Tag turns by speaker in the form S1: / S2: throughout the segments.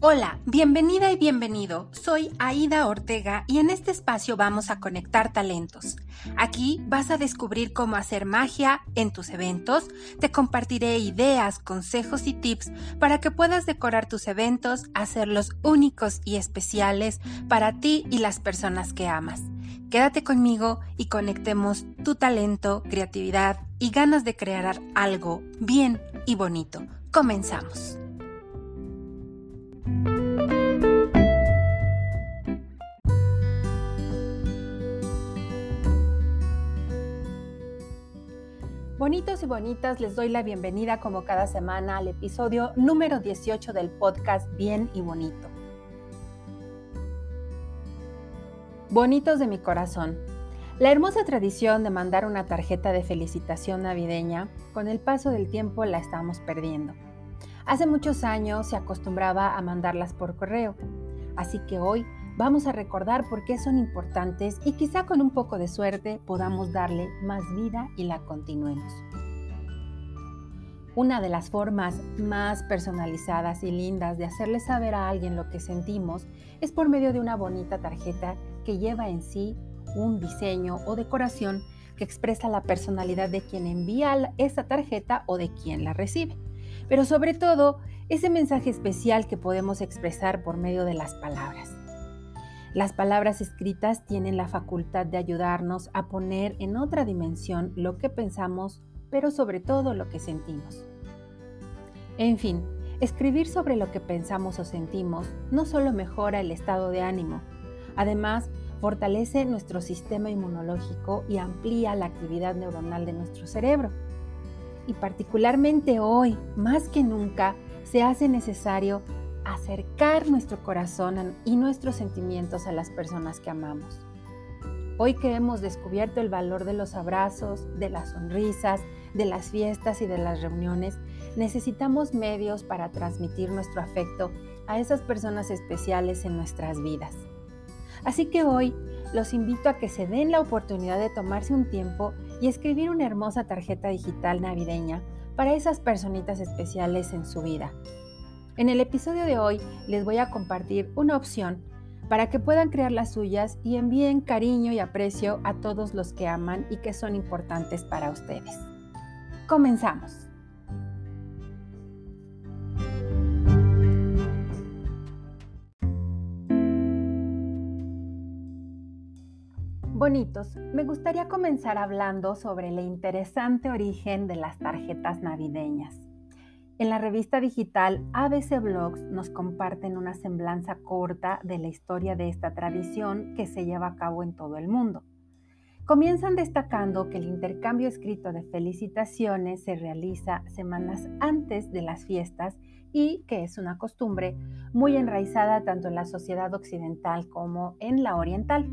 S1: Hola, bienvenida y bienvenido. Soy Aida Ortega y en este espacio vamos a conectar talentos. Aquí vas a descubrir cómo hacer magia en tus eventos. Te compartiré ideas, consejos y tips para que puedas decorar tus eventos, hacerlos únicos y especiales para ti y las personas que amas. Quédate conmigo y conectemos tu talento, creatividad y ganas de crear algo bien y bonito. Comenzamos. Bonitos y bonitas, les doy la bienvenida como cada semana al episodio número 18 del podcast Bien y Bonito. Bonitos de mi corazón. La hermosa tradición de mandar una tarjeta de felicitación navideña, con el paso del tiempo la estamos perdiendo. Hace muchos años se acostumbraba a mandarlas por correo, así que hoy Vamos a recordar por qué son importantes y quizá con un poco de suerte podamos darle más vida y la continuemos. Una de las formas más personalizadas y lindas de hacerle saber a alguien lo que sentimos es por medio de una bonita tarjeta que lleva en sí un diseño o decoración que expresa la personalidad de quien envía esa tarjeta o de quien la recibe. Pero sobre todo, ese mensaje especial que podemos expresar por medio de las palabras. Las palabras escritas tienen la facultad de ayudarnos a poner en otra dimensión lo que pensamos, pero sobre todo lo que sentimos. En fin, escribir sobre lo que pensamos o sentimos no solo mejora el estado de ánimo, además fortalece nuestro sistema inmunológico y amplía la actividad neuronal de nuestro cerebro. Y particularmente hoy, más que nunca, se hace necesario acercar nuestro corazón y nuestros sentimientos a las personas que amamos. Hoy que hemos descubierto el valor de los abrazos, de las sonrisas, de las fiestas y de las reuniones, necesitamos medios para transmitir nuestro afecto a esas personas especiales en nuestras vidas. Así que hoy los invito a que se den la oportunidad de tomarse un tiempo y escribir una hermosa tarjeta digital navideña para esas personitas especiales en su vida. En el episodio de hoy les voy a compartir una opción para que puedan crear las suyas y envíen cariño y aprecio a todos los que aman y que son importantes para ustedes. Comenzamos. Bonitos, me gustaría comenzar hablando sobre el interesante origen de las tarjetas navideñas. En la revista digital ABC Blogs nos comparten una semblanza corta de la historia de esta tradición que se lleva a cabo en todo el mundo. Comienzan destacando que el intercambio escrito de felicitaciones se realiza semanas antes de las fiestas y que es una costumbre muy enraizada tanto en la sociedad occidental como en la oriental.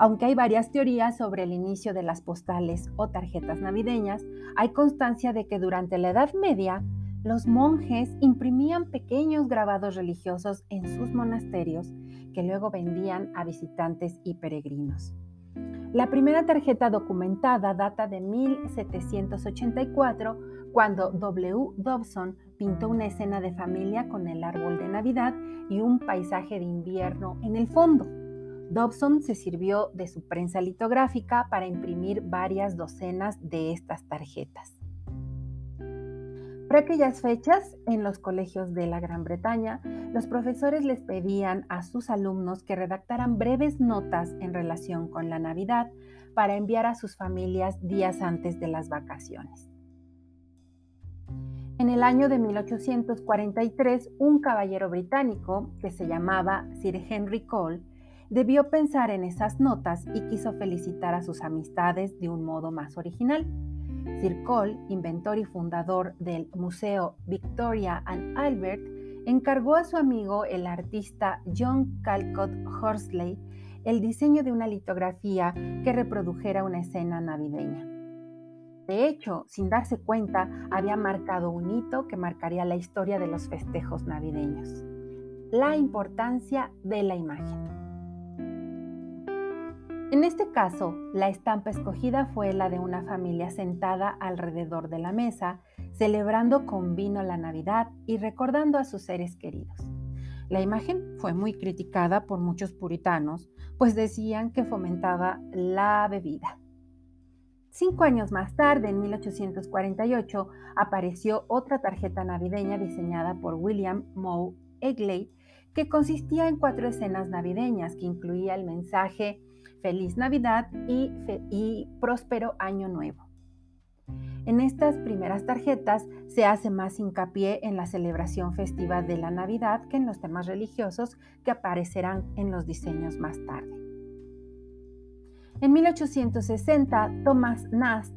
S1: Aunque hay varias teorías sobre el inicio de las postales o tarjetas navideñas, hay constancia de que durante la Edad Media los monjes imprimían pequeños grabados religiosos en sus monasterios que luego vendían a visitantes y peregrinos. La primera tarjeta documentada data de 1784, cuando W. Dobson pintó una escena de familia con el árbol de Navidad y un paisaje de invierno en el fondo. Dobson se sirvió de su prensa litográfica para imprimir varias docenas de estas tarjetas. Por aquellas fechas, en los colegios de la Gran Bretaña, los profesores les pedían a sus alumnos que redactaran breves notas en relación con la Navidad para enviar a sus familias días antes de las vacaciones. En el año de 1843, un caballero británico que se llamaba Sir Henry Cole debió pensar en esas notas y quiso felicitar a sus amistades de un modo más original. Sir inventor y fundador del Museo Victoria and Albert, encargó a su amigo el artista John Calcott Horsley el diseño de una litografía que reprodujera una escena navideña. De hecho, sin darse cuenta, había marcado un hito que marcaría la historia de los festejos navideños. La importancia de la imagen. En este caso, la estampa escogida fue la de una familia sentada alrededor de la mesa, celebrando con vino la Navidad y recordando a sus seres queridos. La imagen fue muy criticada por muchos puritanos, pues decían que fomentaba la bebida. Cinco años más tarde, en 1848, apareció otra tarjeta navideña diseñada por William Moe Egley, que consistía en cuatro escenas navideñas que incluía el mensaje Feliz Navidad y, Próspero Año Nuevo. En estas primeras tarjetas se hace más hincapié en la celebración festiva de la Navidad que en los temas religiosos que aparecerán en los diseños más tarde. En 1860, Thomas Nast,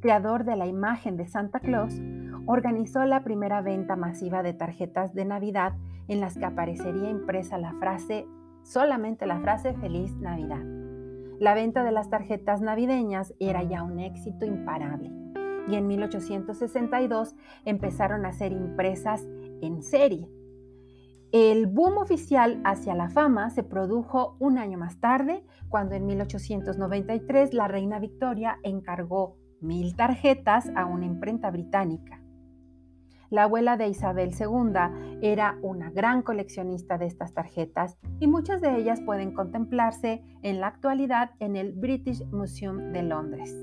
S1: creador de la imagen de Santa Claus, organizó la primera venta masiva de tarjetas de Navidad en las que aparecería impresa la frase, solamente la frase Feliz Navidad. La venta de las tarjetas navideñas era ya un éxito imparable y en 1862 empezaron a ser impresas en serie. El boom oficial hacia la fama se produjo un año más tarde, cuando en 1893 la reina Victoria encargó mil tarjetas a una imprenta británica. La abuela de Isabel II era una gran coleccionista de estas tarjetas y muchas de ellas pueden contemplarse en la actualidad en el British Museum de Londres.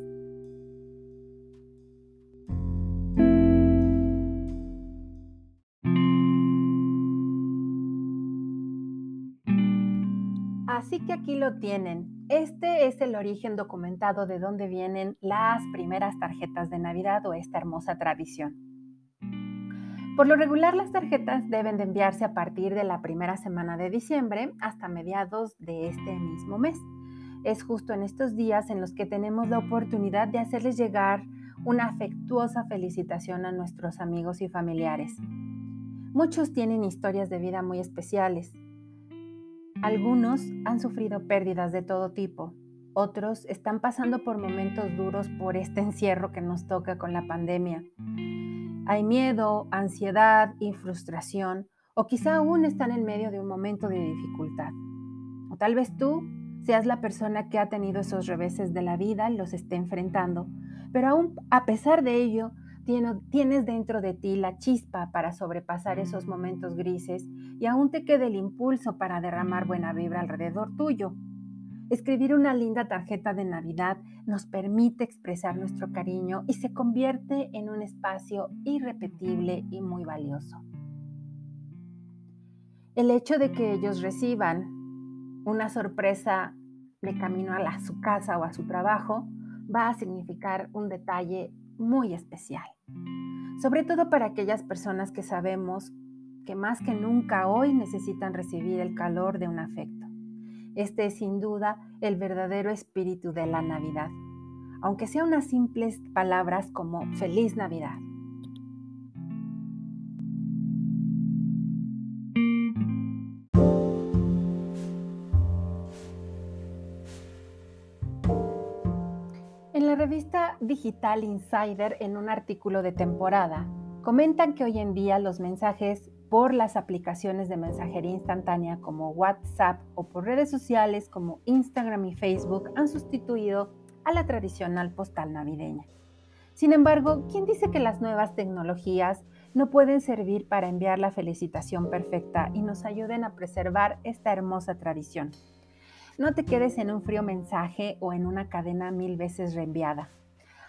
S1: Así que aquí lo tienen. Este es el origen documentado de dónde vienen las primeras tarjetas de Navidad o esta hermosa tradición. Por lo regular, las tarjetas deben de enviarse a partir de la primera semana de diciembre hasta mediados de este mismo mes. Es justo en estos días en los que tenemos la oportunidad de hacerles llegar una afectuosa felicitación a nuestros amigos y familiares. Muchos tienen historias de vida muy especiales. Algunos han sufrido pérdidas de todo tipo. Otros están pasando por momentos duros por este encierro que nos toca con la pandemia. Hay miedo, ansiedad y frustración, o quizá aún están en medio de un momento de dificultad. O tal vez tú seas la persona que ha tenido esos reveses de la vida y los esté enfrentando, pero aún a pesar de ello, tienes dentro de ti la chispa para sobrepasar esos momentos grises y aún te queda el impulso para derramar buena vibra alrededor tuyo. Escribir una linda tarjeta de Navidad nos permite expresar nuestro cariño y se convierte en un espacio irrepetible y muy valioso. El hecho de que ellos reciban una sorpresa de camino a, su casa o a su trabajo va a significar un detalle muy especial, sobre todo para aquellas personas que sabemos que más que nunca hoy necesitan recibir el calor de un afecto. Este es sin duda el verdadero espíritu de la Navidad, aunque sea unas simples palabras como feliz Navidad. En la revista Digital Insider, en un artículo de temporada, comentan que hoy en día los mensajes por las aplicaciones de mensajería instantánea como WhatsApp o por redes sociales como Instagram y Facebook han sustituido a la tradicional postal navideña. Sin embargo, ¿quién dice que las nuevas tecnologías no pueden servir para enviar la felicitación perfecta y nos ayuden a preservar esta hermosa tradición? No te quedes en un frío mensaje o en una cadena mil veces reenviada.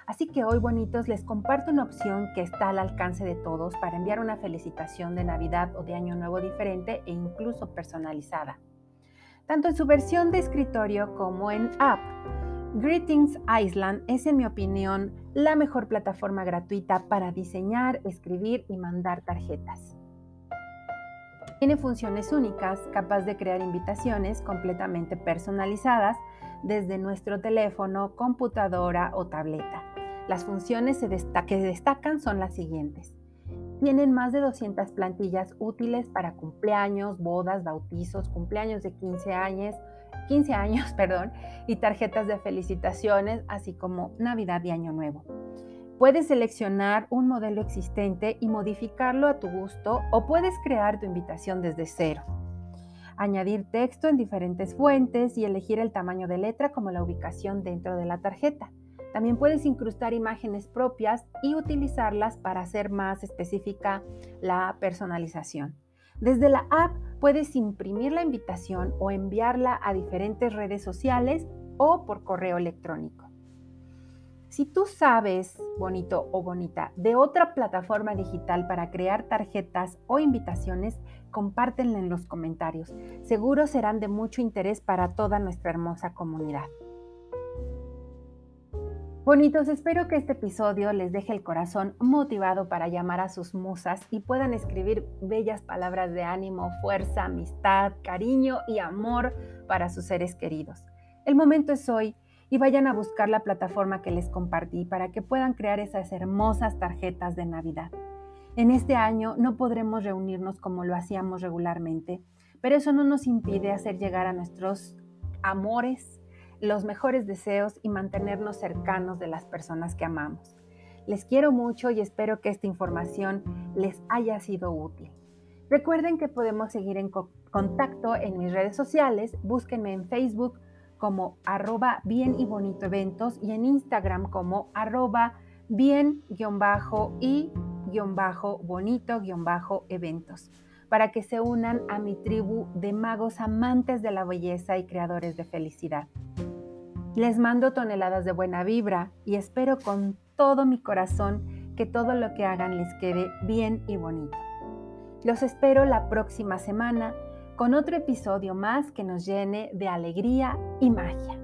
S1: Así que hoy, bonitos, les comparto una opción que está al alcance de todos para enviar una felicitación de Navidad o de Año Nuevo diferente e incluso personalizada. Tanto en su versión de escritorio como en app, Greetings Island es, en mi opinión, la mejor plataforma gratuita para diseñar, escribir y mandar tarjetas. Tiene funciones únicas, capaz de crear invitaciones completamente personalizadas desde nuestro teléfono, computadora o tableta. Las funciones que destacan son las siguientes. Tienen más de 200 plantillas útiles para cumpleaños, bodas, bautizos, cumpleaños de 15 años, 15 años, perdón, y tarjetas de felicitaciones, así como Navidad y Año Nuevo. Puedes seleccionar un modelo existente y modificarlo a tu gusto o puedes crear tu invitación desde cero. Añadir texto en diferentes fuentes y elegir el tamaño de letra como la ubicación dentro de la tarjeta. También puedes incrustar imágenes propias y utilizarlas para hacer más específica la personalización. Desde la app puedes imprimir la invitación o enviarla a diferentes redes sociales o por correo electrónico. Si tú sabes, bonito o bonita, de otra plataforma digital para crear tarjetas o invitaciones, compártenla en los comentarios. Seguro serán de mucho interés para toda nuestra hermosa comunidad. Bonitos, espero que este episodio les deje el corazón motivado para llamar a sus musas y puedan escribir bellas palabras de ánimo, fuerza, amistad, cariño y amor para sus seres queridos. El momento es hoy y vayan a buscar la plataforma que les compartí para que puedan crear esas hermosas tarjetas de Navidad. En este año no podremos reunirnos como lo hacíamos regularmente, pero eso no nos impide hacer llegar a nuestros amores, los mejores deseos y mantenernos cercanos de las personas que amamos. Les quiero mucho y espero que esta información les haya sido útil. Recuerden que podemos seguir en contacto en mis redes sociales. Búsquenme en Facebook como arroba bien y bonito eventos y en Instagram como arroba bien y bonito eventos para que se unan a mi tribu de magos amantes de la belleza y creadores de felicidad. Les mando toneladas de buena vibra y espero con todo mi corazón que todo lo que hagan les quede bien y bonito. Los espero la próxima semana con otro episodio más que nos llene de alegría y magia.